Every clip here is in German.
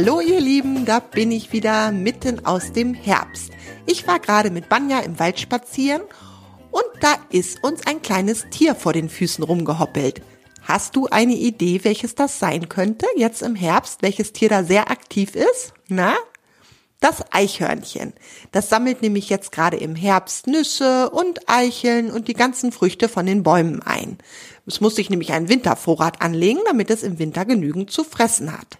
Hallo ihr Lieben, da bin ich wieder mitten aus dem Herbst. Ich war gerade mit Banja im Wald spazieren und da ist uns ein kleines Tier vor den Füßen rumgehoppelt. Hast du eine Idee, welches das sein könnte jetzt im Herbst, welches Tier da sehr aktiv ist? Na? Das Eichhörnchen. Das sammelt nämlich jetzt gerade im Herbst Nüsse und Eicheln und die ganzen Früchte von den Bäumen ein. Es muss sich nämlich einen Wintervorrat anlegen, damit es im Winter genügend zu fressen hat.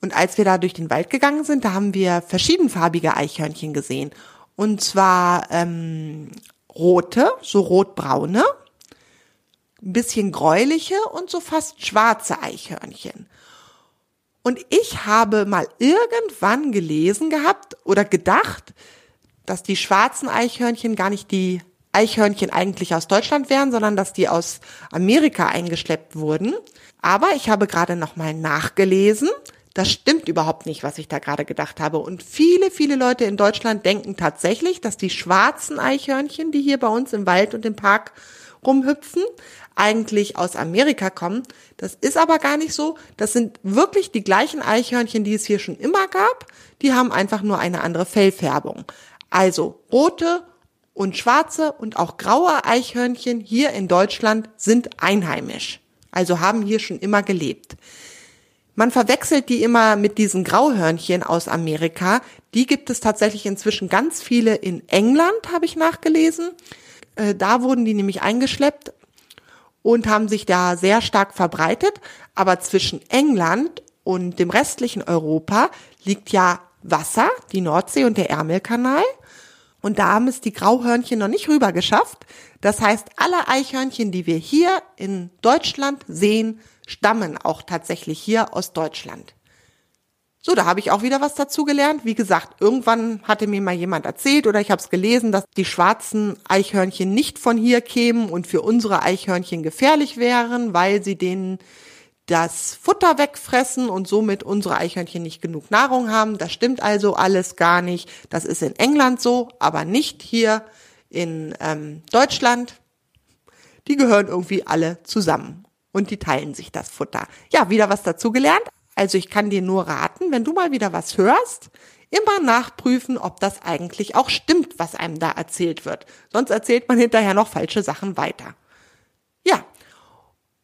Und als wir da durch den Wald gegangen sind, da haben wir verschiedenfarbige Eichhörnchen gesehen. Und zwar ähm, rote, so rotbraune, ein bisschen gräuliche und so fast schwarze Eichhörnchen. Und ich habe mal irgendwann gelesen gehabt oder gedacht, dass die schwarzen Eichhörnchen gar nicht die Eichhörnchen eigentlich aus Deutschland wären, sondern dass die aus Amerika eingeschleppt wurden. Aber ich habe gerade noch mal nachgelesen. Das stimmt überhaupt nicht, was ich da gerade gedacht habe. Und viele, viele Leute in Deutschland denken tatsächlich, dass die schwarzen Eichhörnchen, die hier bei uns im Wald und im Park rumhüpfen, eigentlich aus Amerika kommen. Das ist aber gar nicht so. Das sind wirklich die gleichen Eichhörnchen, die es hier schon immer gab. Die haben einfach nur eine andere Fellfärbung. Also rote und schwarze und auch graue Eichhörnchen hier in Deutschland sind einheimisch. Also haben hier schon immer gelebt. Man verwechselt die immer mit diesen Grauhörnchen aus Amerika. Die gibt es tatsächlich inzwischen ganz viele in England, habe ich nachgelesen. Äh, da wurden die nämlich eingeschleppt und haben sich da sehr stark verbreitet. Aber zwischen England und dem restlichen Europa liegt ja Wasser, die Nordsee und der Ärmelkanal. Und da haben es die Grauhörnchen noch nicht rüber geschafft. Das heißt, alle Eichhörnchen, die wir hier in Deutschland sehen, stammen auch tatsächlich hier aus Deutschland. So, da habe ich auch wieder was dazu gelernt. Wie gesagt, irgendwann hatte mir mal jemand erzählt oder ich habe es gelesen, dass die schwarzen Eichhörnchen nicht von hier kämen und für unsere Eichhörnchen gefährlich wären, weil sie denen das Futter wegfressen und somit unsere Eichhörnchen nicht genug Nahrung haben. Das stimmt also alles gar nicht. Das ist in England so, aber nicht hier in ähm, Deutschland. Die gehören irgendwie alle zusammen und die teilen sich das Futter. Ja, wieder was dazu gelernt. Also ich kann dir nur raten, wenn du mal wieder was hörst, immer nachprüfen, ob das eigentlich auch stimmt, was einem da erzählt wird. Sonst erzählt man hinterher noch falsche Sachen weiter. Ja.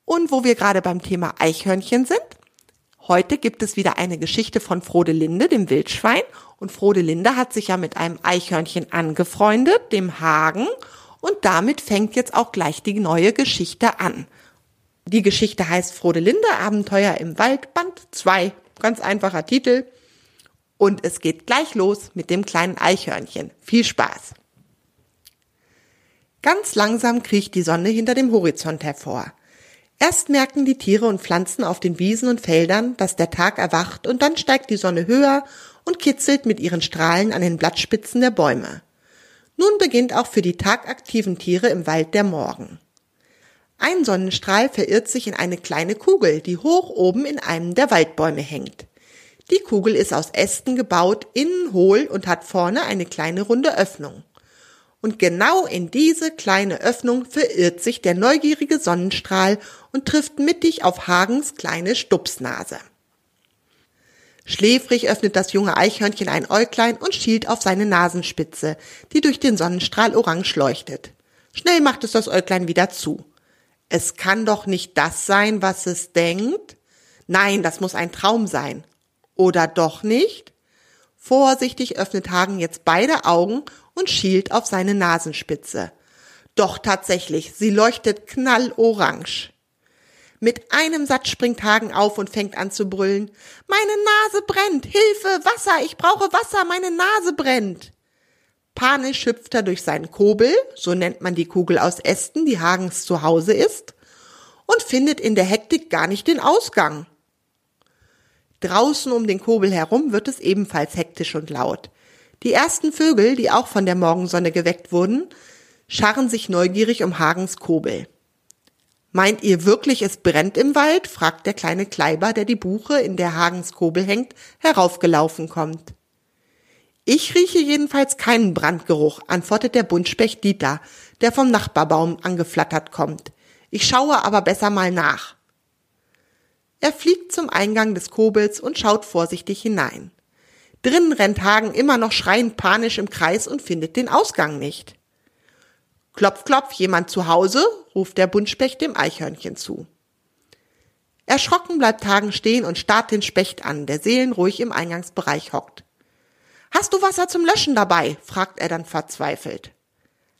Und wo wir gerade beim Thema Eichhörnchen sind, heute gibt es wieder eine Geschichte von Frode Linde, dem Wildschwein. Und Frode Linde hat sich ja mit einem Eichhörnchen angefreundet, dem Hagen. Und damit fängt jetzt auch gleich die neue Geschichte an. Die Geschichte heißt Frode Linde, Abenteuer im Wald, Band 2. Ganz einfacher Titel. Und es geht gleich los mit dem kleinen Eichhörnchen. Viel Spaß! Ganz langsam kriecht die Sonne hinter dem Horizont hervor. Erst merken die Tiere und Pflanzen auf den Wiesen und Feldern, dass der Tag erwacht und dann steigt die Sonne höher und kitzelt mit ihren Strahlen an den Blattspitzen der Bäume. Nun beginnt auch für die tagaktiven Tiere im Wald der Morgen. Ein Sonnenstrahl verirrt sich in eine kleine Kugel, die hoch oben in einem der Waldbäume hängt. Die Kugel ist aus Ästen gebaut, innen hohl und hat vorne eine kleine runde Öffnung. Und genau in diese kleine Öffnung verirrt sich der neugierige Sonnenstrahl und trifft mittig auf Hagens kleine Stupsnase. Schläfrig öffnet das junge Eichhörnchen ein Äuglein und schielt auf seine Nasenspitze, die durch den Sonnenstrahl orange leuchtet. Schnell macht es das Äuglein wieder zu. Es kann doch nicht das sein, was es denkt. Nein, das muss ein Traum sein. Oder doch nicht? Vorsichtig öffnet Hagen jetzt beide Augen und schielt auf seine Nasenspitze. Doch tatsächlich, sie leuchtet knallorange. Mit einem Satz springt Hagen auf und fängt an zu brüllen. Meine Nase brennt! Hilfe! Wasser! Ich brauche Wasser! Meine Nase brennt! Panisch hüpft er durch seinen Kobel, so nennt man die Kugel aus Ästen, die Hagens zu Hause ist, und findet in der Hektik gar nicht den Ausgang. Draußen um den Kobel herum wird es ebenfalls hektisch und laut. Die ersten Vögel, die auch von der Morgensonne geweckt wurden, scharren sich neugierig um Hagens Kobel. Meint ihr wirklich, es brennt im Wald? fragt der kleine Kleiber, der die Buche, in der Hagens Kobel hängt, heraufgelaufen kommt. Ich rieche jedenfalls keinen Brandgeruch, antwortet der Buntspecht Dieter, der vom Nachbarbaum angeflattert kommt. Ich schaue aber besser mal nach. Er fliegt zum Eingang des Kobels und schaut vorsichtig hinein. Drinnen rennt Hagen immer noch schreiend panisch im Kreis und findet den Ausgang nicht. Klopf, klopf, jemand zu Hause? ruft der Buntspecht dem Eichhörnchen zu. Erschrocken bleibt Hagen stehen und starrt den Specht an, der seelenruhig im Eingangsbereich hockt. Hast du Wasser zum Löschen dabei? fragt er dann verzweifelt.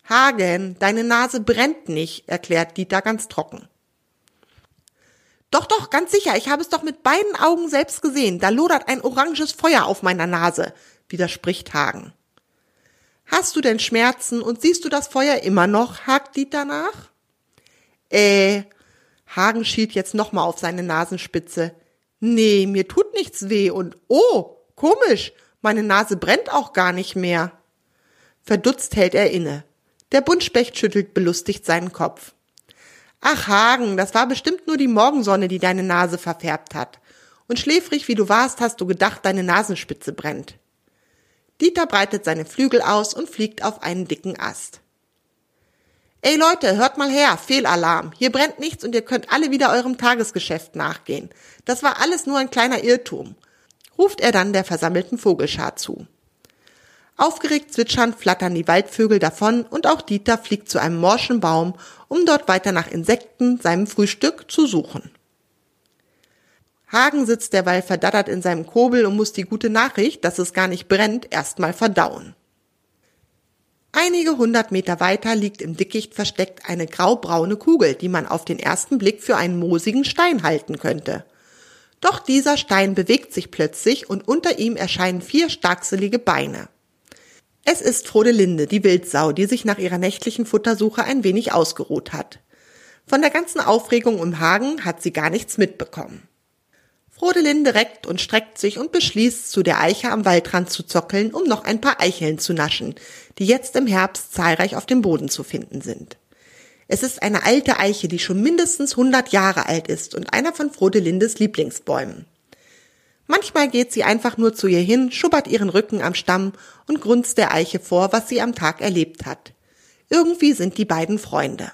Hagen, deine Nase brennt nicht, erklärt Dieter ganz trocken. Doch, doch, ganz sicher, ich habe es doch mit beiden Augen selbst gesehen. Da lodert ein oranges Feuer auf meiner Nase, widerspricht Hagen. Hast du denn Schmerzen und siehst du das Feuer immer noch? hakt Dieter nach. Äh, Hagen schielt jetzt nochmal auf seine Nasenspitze. Nee, mir tut nichts weh und oh, komisch, meine Nase brennt auch gar nicht mehr. Verdutzt hält er inne. Der Buntspecht schüttelt belustigt seinen Kopf. Ach, Hagen, das war bestimmt nur die Morgensonne, die deine Nase verfärbt hat. Und schläfrig wie du warst, hast du gedacht, deine Nasenspitze brennt. Dieter breitet seine Flügel aus und fliegt auf einen dicken Ast. Ey Leute, hört mal her, Fehlalarm. Hier brennt nichts und ihr könnt alle wieder eurem Tagesgeschäft nachgehen. Das war alles nur ein kleiner Irrtum ruft er dann der versammelten Vogelschar zu. Aufgeregt zwitschernd flattern die Waldvögel davon und auch Dieter fliegt zu einem morschen Baum, um dort weiter nach Insekten, seinem Frühstück, zu suchen. Hagen sitzt derweil verdattert in seinem Kobel und muss die gute Nachricht, dass es gar nicht brennt, erstmal verdauen. Einige hundert Meter weiter liegt im Dickicht versteckt eine graubraune Kugel, die man auf den ersten Blick für einen moosigen Stein halten könnte. Doch dieser Stein bewegt sich plötzlich und unter ihm erscheinen vier starkselige Beine. Es ist Frodelinde, die Wildsau, die sich nach ihrer nächtlichen Futtersuche ein wenig ausgeruht hat. Von der ganzen Aufregung im Hagen hat sie gar nichts mitbekommen. Frodelinde reckt und streckt sich und beschließt, zu der Eiche am Waldrand zu zockeln, um noch ein paar Eicheln zu naschen, die jetzt im Herbst zahlreich auf dem Boden zu finden sind. Es ist eine alte Eiche, die schon mindestens 100 Jahre alt ist und einer von Frodelindes Lieblingsbäumen. Manchmal geht sie einfach nur zu ihr hin, schubbert ihren Rücken am Stamm und grunzt der Eiche vor, was sie am Tag erlebt hat. Irgendwie sind die beiden Freunde.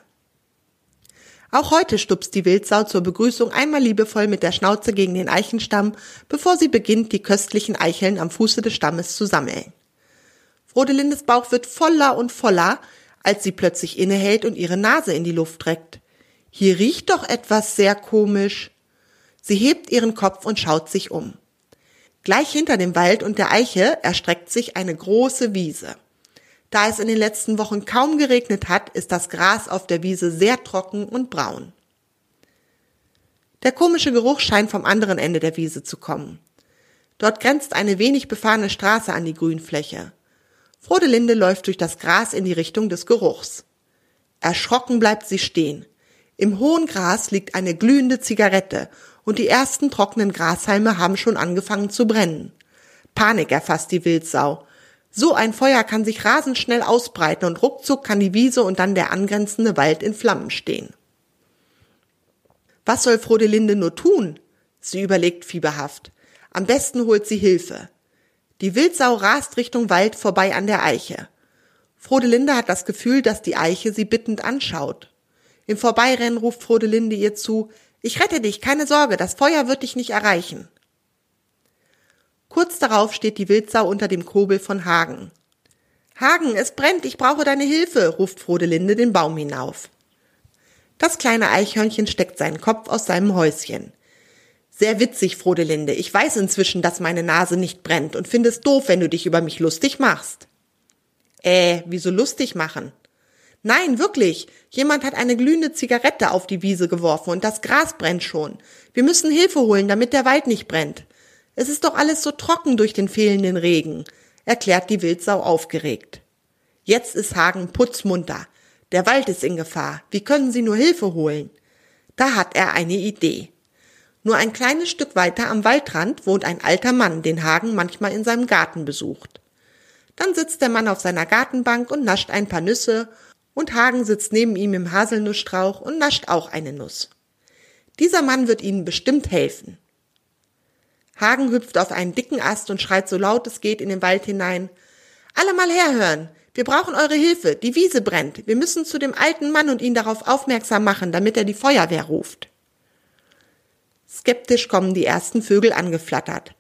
Auch heute stupst die Wildsau zur Begrüßung einmal liebevoll mit der Schnauze gegen den Eichenstamm, bevor sie beginnt, die köstlichen Eicheln am Fuße des Stammes zu sammeln. Frodelindes Bauch wird voller und voller, als sie plötzlich innehält und ihre Nase in die Luft reckt. Hier riecht doch etwas sehr komisch. Sie hebt ihren Kopf und schaut sich um. Gleich hinter dem Wald und der Eiche erstreckt sich eine große Wiese. Da es in den letzten Wochen kaum geregnet hat, ist das Gras auf der Wiese sehr trocken und braun. Der komische Geruch scheint vom anderen Ende der Wiese zu kommen. Dort grenzt eine wenig befahrene Straße an die Grünfläche. Frodelinde läuft durch das Gras in die Richtung des Geruchs. Erschrocken bleibt sie stehen. Im hohen Gras liegt eine glühende Zigarette und die ersten trockenen Grashalme haben schon angefangen zu brennen. Panik erfasst die Wildsau. So ein Feuer kann sich rasend schnell ausbreiten und ruckzuck kann die Wiese und dann der angrenzende Wald in Flammen stehen. Was soll Frodelinde nur tun? Sie überlegt fieberhaft. Am besten holt sie Hilfe. Die Wildsau rast Richtung Wald vorbei an der Eiche. Frodelinde hat das Gefühl, dass die Eiche sie bittend anschaut. Im Vorbeirennen ruft Frodelinde ihr zu, ich rette dich, keine Sorge, das Feuer wird dich nicht erreichen. Kurz darauf steht die Wildsau unter dem Kobel von Hagen. Hagen, es brennt, ich brauche deine Hilfe, ruft Frodelinde den Baum hinauf. Das kleine Eichhörnchen steckt seinen Kopf aus seinem Häuschen. Sehr witzig, Frodelinde. Ich weiß inzwischen, dass meine Nase nicht brennt und finde es doof, wenn du dich über mich lustig machst. Äh, wieso lustig machen? Nein, wirklich. Jemand hat eine glühende Zigarette auf die Wiese geworfen und das Gras brennt schon. Wir müssen Hilfe holen, damit der Wald nicht brennt. Es ist doch alles so trocken durch den fehlenden Regen, erklärt die Wildsau aufgeregt. Jetzt ist Hagen putzmunter. Der Wald ist in Gefahr. Wie können Sie nur Hilfe holen? Da hat er eine Idee. Nur ein kleines Stück weiter am Waldrand wohnt ein alter Mann, den Hagen manchmal in seinem Garten besucht. Dann sitzt der Mann auf seiner Gartenbank und nascht ein paar Nüsse, und Hagen sitzt neben ihm im Haselnussstrauch und nascht auch eine Nuss. Dieser Mann wird ihnen bestimmt helfen. Hagen hüpft auf einen dicken Ast und schreit so laut es geht in den Wald hinein. Alle mal herhören! Wir brauchen eure Hilfe! Die Wiese brennt! Wir müssen zu dem alten Mann und ihn darauf aufmerksam machen, damit er die Feuerwehr ruft. Skeptisch kommen die ersten Vögel angeflattert.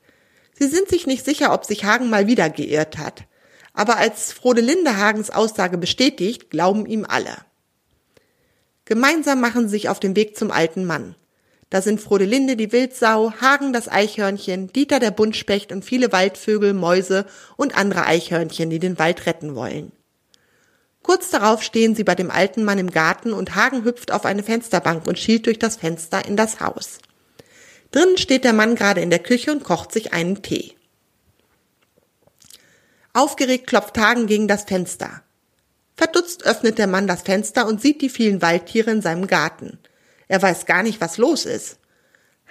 Sie sind sich nicht sicher, ob sich Hagen mal wieder geirrt hat. Aber als Frodelinde Hagens Aussage bestätigt, glauben ihm alle. Gemeinsam machen sie sich auf den Weg zum alten Mann. Da sind Frodelinde die Wildsau, Hagen das Eichhörnchen, Dieter der Buntspecht und viele Waldvögel, Mäuse und andere Eichhörnchen, die den Wald retten wollen. Kurz darauf stehen sie bei dem alten Mann im Garten und Hagen hüpft auf eine Fensterbank und schielt durch das Fenster in das Haus. Drinnen steht der Mann gerade in der Küche und kocht sich einen Tee. Aufgeregt klopft Hagen gegen das Fenster. Verdutzt öffnet der Mann das Fenster und sieht die vielen Waldtiere in seinem Garten. Er weiß gar nicht, was los ist.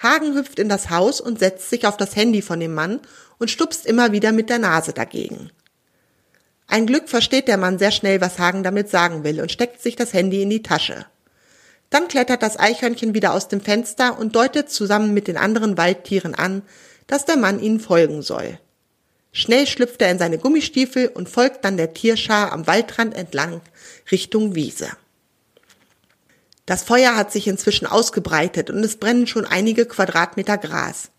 Hagen hüpft in das Haus und setzt sich auf das Handy von dem Mann und stupst immer wieder mit der Nase dagegen. Ein Glück versteht der Mann sehr schnell, was Hagen damit sagen will und steckt sich das Handy in die Tasche. Dann klettert das Eichhörnchen wieder aus dem Fenster und deutet zusammen mit den anderen Waldtieren an, dass der Mann ihnen folgen soll. Schnell schlüpft er in seine Gummistiefel und folgt dann der Tierschar am Waldrand entlang Richtung Wiese. Das Feuer hat sich inzwischen ausgebreitet und es brennen schon einige Quadratmeter Gras.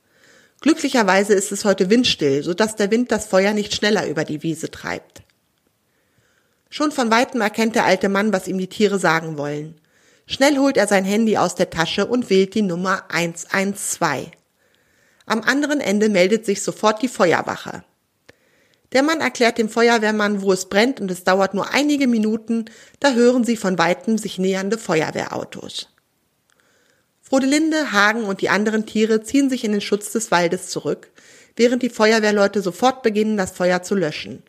Glücklicherweise ist es heute windstill, sodass der Wind das Feuer nicht schneller über die Wiese treibt. Schon von weitem erkennt der alte Mann, was ihm die Tiere sagen wollen. Schnell holt er sein Handy aus der Tasche und wählt die Nummer 112. Am anderen Ende meldet sich sofort die Feuerwache. Der Mann erklärt dem Feuerwehrmann, wo es brennt und es dauert nur einige Minuten, da hören sie von weitem sich nähernde Feuerwehrautos. Frodelinde, Hagen und die anderen Tiere ziehen sich in den Schutz des Waldes zurück, während die Feuerwehrleute sofort beginnen, das Feuer zu löschen.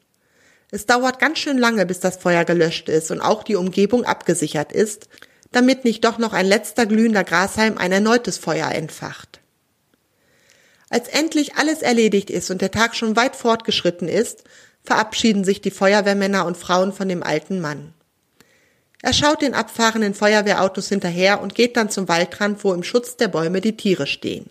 Es dauert ganz schön lange, bis das Feuer gelöscht ist und auch die Umgebung abgesichert ist, damit nicht doch noch ein letzter glühender Grashalm ein erneutes Feuer entfacht. Als endlich alles erledigt ist und der Tag schon weit fortgeschritten ist, verabschieden sich die Feuerwehrmänner und Frauen von dem alten Mann. Er schaut den abfahrenden Feuerwehrautos hinterher und geht dann zum Waldrand, wo im Schutz der Bäume die Tiere stehen.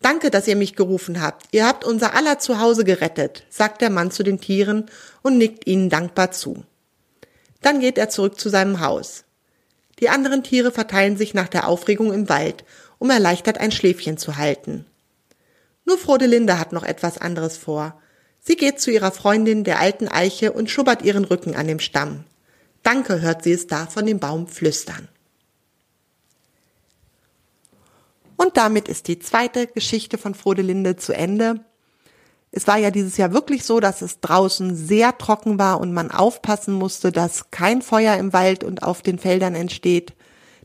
Danke, dass ihr mich gerufen habt. Ihr habt unser aller Zuhause gerettet, sagt der Mann zu den Tieren und nickt ihnen dankbar zu. Dann geht er zurück zu seinem Haus. Die anderen Tiere verteilen sich nach der Aufregung im Wald um erleichtert ein Schläfchen zu halten. Nur Frodelinde hat noch etwas anderes vor. Sie geht zu ihrer Freundin, der alten Eiche, und schubbert ihren Rücken an dem Stamm. Danke, hört sie es da von dem Baum flüstern. Und damit ist die zweite Geschichte von Frodelinde zu Ende. Es war ja dieses Jahr wirklich so, dass es draußen sehr trocken war und man aufpassen musste, dass kein Feuer im Wald und auf den Feldern entsteht.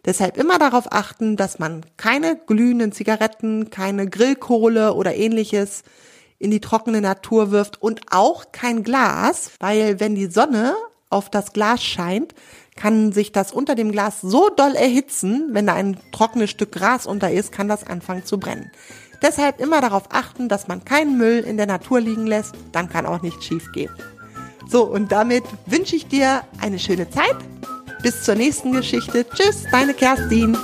Deshalb immer darauf achten, dass man keine glühenden Zigaretten, keine Grillkohle oder ähnliches in die trockene Natur wirft und auch kein Glas, weil wenn die Sonne auf das Glas scheint, kann sich das unter dem Glas so doll erhitzen, wenn da ein trockenes Stück Gras unter ist, kann das anfangen zu brennen. Deshalb immer darauf achten, dass man keinen Müll in der Natur liegen lässt, dann kann auch nichts schief gehen. So, und damit wünsche ich dir eine schöne Zeit bis zur nächsten Geschichte. Tschüss, deine Kerstin.